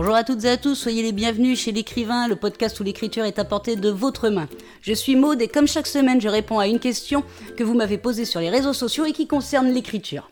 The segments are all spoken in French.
Bonjour à toutes et à tous, soyez les bienvenus chez l'écrivain, le podcast où l'écriture est à portée de votre main. Je suis Maude et comme chaque semaine, je réponds à une question que vous m'avez posée sur les réseaux sociaux et qui concerne l'écriture.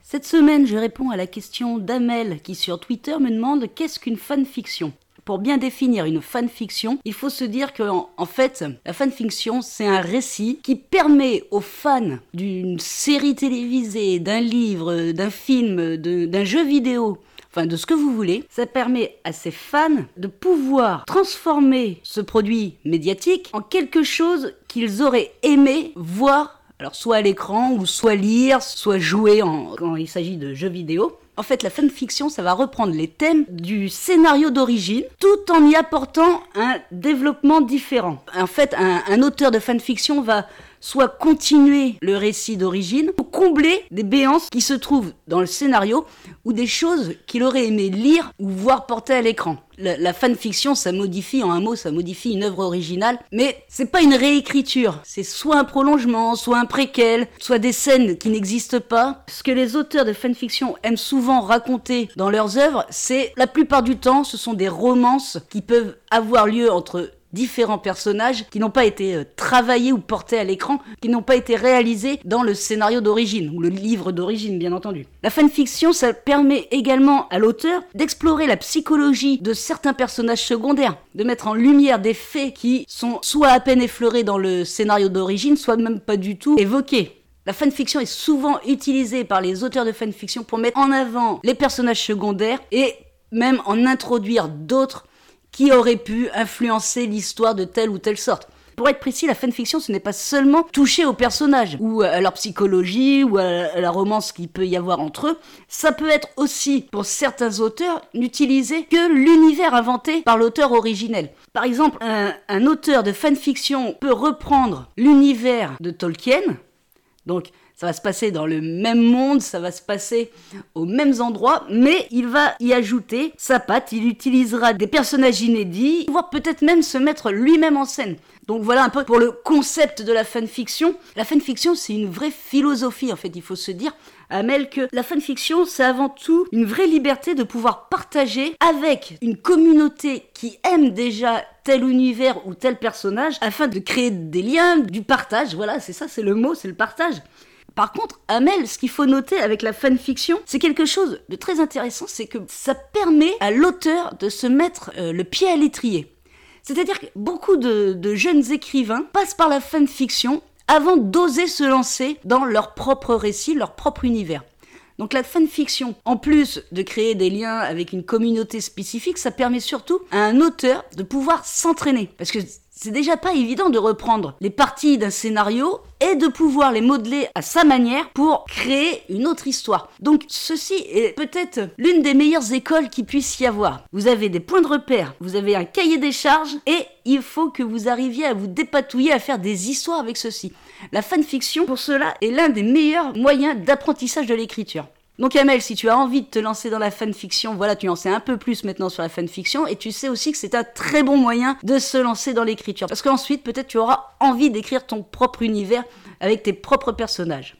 Cette semaine, je réponds à la question d'Amel qui sur Twitter me demande qu'est-ce qu'une fanfiction? Pour bien définir une fanfiction, il faut se dire que en, fait, la fanfiction, c'est un récit qui permet aux fans d'une série télévisée, d'un livre, d'un film, d'un jeu vidéo, enfin de ce que vous voulez, ça permet à ces fans de pouvoir transformer ce produit médiatique en quelque chose qu'ils auraient aimé voir alors soit à l'écran ou soit lire, soit jouer quand il s'agit de jeux vidéo. En fait, la fanfiction, ça va reprendre les thèmes du scénario d'origine, tout en y apportant un développement différent. En fait, un auteur de fanfiction va soit continuer le récit d'origine, ou combler des béances qui se trouvent dans le scénario, ou des choses qu'il aurait aimé lire ou voir porter à l'écran. La, fanfiction, ça modifie, en un mot, ça modifie une œuvre originale, mais c'est pas une réécriture. C'est soit un prolongement, soit un préquel, soit des scènes qui n'existent pas. Ce que les auteurs de fanfiction aiment souvent raconter dans leurs œuvres, c'est la plupart du temps, ce sont des romances qui peuvent avoir lieu entre différents personnages qui n'ont pas été euh, travaillés ou portés à l'écran, qui n'ont pas été réalisés dans le scénario d'origine, ou le livre d'origine bien entendu. La fanfiction, ça permet également à l'auteur d'explorer la psychologie de certains personnages secondaires, de mettre en lumière des faits qui sont soit à peine effleurés dans le scénario d'origine, soit même pas du tout évoqués. La fanfiction est souvent utilisée par les auteurs de fanfiction pour mettre en avant les personnages secondaires et même en introduire d'autres qui aurait pu influencer l'histoire de telle ou telle sorte. Pour être précis, la fanfiction, ce n'est pas seulement toucher aux personnages, ou à leur psychologie, ou à la romance qu'il peut y avoir entre eux. Ça peut être aussi, pour certains auteurs, n'utiliser que l'univers inventé par l'auteur originel. Par exemple, un, un auteur de fanfiction peut reprendre l'univers de Tolkien, donc ça va se passer dans le même monde, ça va se passer aux mêmes endroits, mais il va y ajouter sa patte, il utilisera des personnages inédits, voire peut-être même se mettre lui-même en scène. Donc voilà un peu pour le concept de la fanfiction. La fanfiction, c'est une vraie philosophie en fait, il faut se dire. Amel que la fanfiction, c'est avant tout une vraie liberté de pouvoir partager avec une communauté qui aime déjà tel univers ou tel personnage afin de créer des liens, du partage. Voilà, c'est ça, c'est le mot, c'est le partage. Par contre, Amel, ce qu'il faut noter avec la fanfiction, c'est quelque chose de très intéressant, c'est que ça permet à l'auteur de se mettre euh, le pied à l'étrier. C'est-à-dire que beaucoup de jeunes écrivains passent par la fanfiction avant d'oser se lancer dans leur propre récit, leur propre univers. Donc la fanfiction, en plus de créer des liens avec une communauté spécifique, ça permet surtout à un auteur de pouvoir s'entraîner. Parce que c'est déjà pas évident de reprendre les parties d'un scénario et de pouvoir les modeler à sa manière pour créer une autre histoire. Donc ceci est peut-être l'une des meilleures écoles qui puisse y avoir. Vous avez des points de repère, vous avez un cahier des charges et il faut que vous arriviez à vous dépatouiller, à faire des histoires avec ceci. La fanfiction, pour cela, est l'un des meilleurs moyens d'apprentissage de l'écriture. Donc Amel, si tu as envie de te lancer dans la fanfiction, voilà, tu en sais un peu plus maintenant sur la fanfiction et tu sais aussi que c'est un très bon moyen de se lancer dans l'écriture. Parce qu'ensuite, peut-être tu auras envie d'écrire ton propre univers avec tes propres personnages.